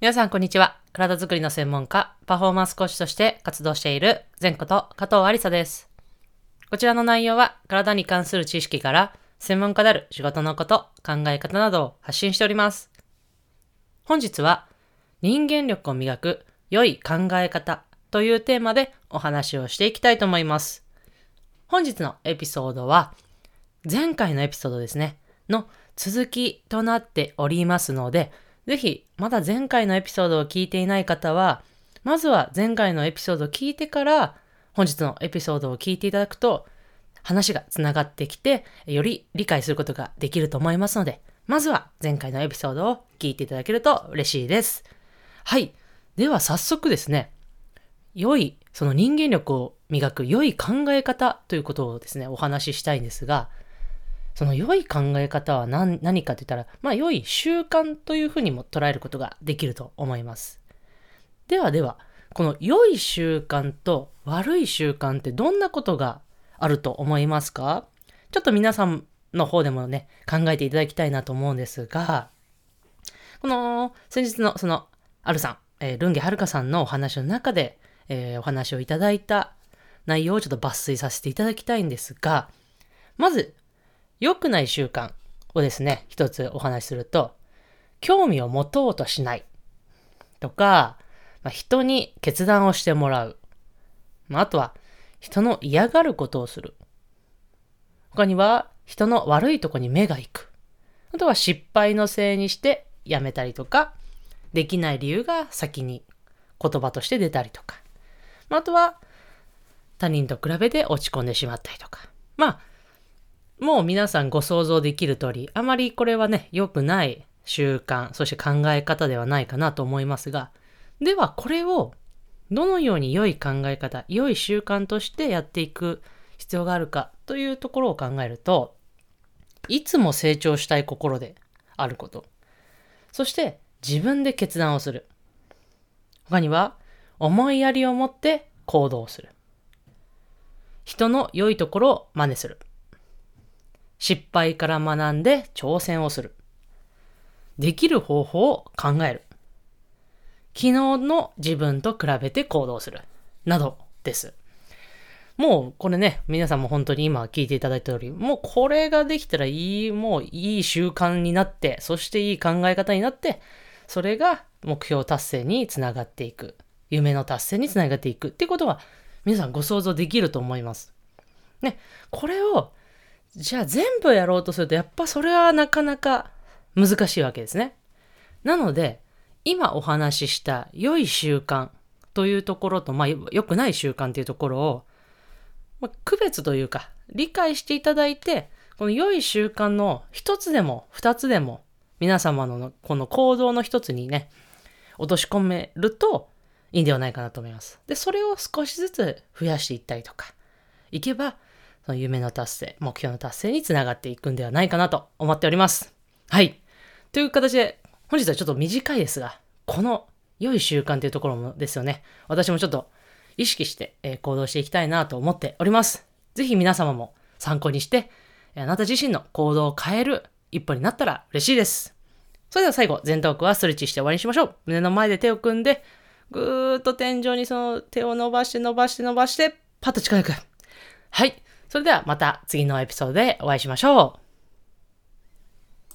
皆さん、こんにちは。体づくりの専門家、パフォーマンス講師として活動している、前こと加藤ありさです。こちらの内容は、体に関する知識から、専門家である仕事のこと、考え方などを発信しております。本日は、人間力を磨く良い考え方というテーマでお話をしていきたいと思います。本日のエピソードは、前回のエピソードですね、の続きとなっておりますので、ぜひ、まだ前回のエピソードを聞いていない方は、まずは前回のエピソードを聞いてから、本日のエピソードを聞いていただくと、話がつながってきて、より理解することができると思いますので、まずは前回のエピソードを聞いていただけると嬉しいです。はい。では早速ですね、良い、その人間力を磨く良い考え方ということをですね、お話ししたいんですが、その良い考え方は何何かと言ったら、まあ良い習慣というふうにも捉えることができると思います。ではでは、この良い習慣と悪い習慣ってどんなことがあると思いますか？ちょっと皆さんの方でもね、考えていただきたいなと思うんですが、この先日のその、あるさん、えールンゲはるかさんのお話の中で、えーお話をいただいた内容をちょっと抜粋させていただきたいんですが、まず、良くない習慣をですね、一つお話しすると、興味を持とうとしないとか、まあ、人に決断をしてもらう。まあ、あとは、人の嫌がることをする。他には、人の悪いとこに目が行く。あとは、失敗のせいにしてやめたりとか、できない理由が先に言葉として出たりとか。まあ、あとは、他人と比べて落ち込んでしまったりとか。まあ、もう皆さんご想像できる通り、あまりこれはね、良くない習慣、そして考え方ではないかなと思いますが、ではこれをどのように良い考え方、良い習慣としてやっていく必要があるかというところを考えると、いつも成長したい心であること。そして自分で決断をする。他には思いやりを持って行動する。人の良いところを真似する。失敗から学んで挑戦をする。できる方法を考える。昨日の自分と比べて行動する。などです。もうこれね、皆さんも本当に今聞いていただいた通り、もうこれができたらいい、もういい習慣になって、そしていい考え方になって、それが目標達成につながっていく。夢の達成につながっていくってことは、皆さんご想像できると思います。ね、これをじゃあ全部やろうとすると、やっぱそれはなかなか難しいわけですね。なので、今お話しした良い習慣というところと、まあ良くない習慣というところを、まあ、区別というか、理解していただいて、この良い習慣の一つでも二つでも、皆様のこの行動の一つにね、落とし込めるといいんではないかなと思います。で、それを少しずつ増やしていったりとか、いけば、その夢の達成、目標の達成につながっていくんではないかなと思っております。はい。という形で、本日はちょっと短いですが、この良い習慣というところもですよね。私もちょっと意識して、行動していきたいなと思っております。ぜひ皆様も参考にして、あなた自身の行動を変える一歩になったら嬉しいです。それでは最後、前頭腔はストレッチして終わりにしましょう。胸の前で手を組んで、ぐーっと天井にその手を伸ばして伸ばして伸ばして、パッと近づく。はい。それではまた次のエピソードでお会いしましょう。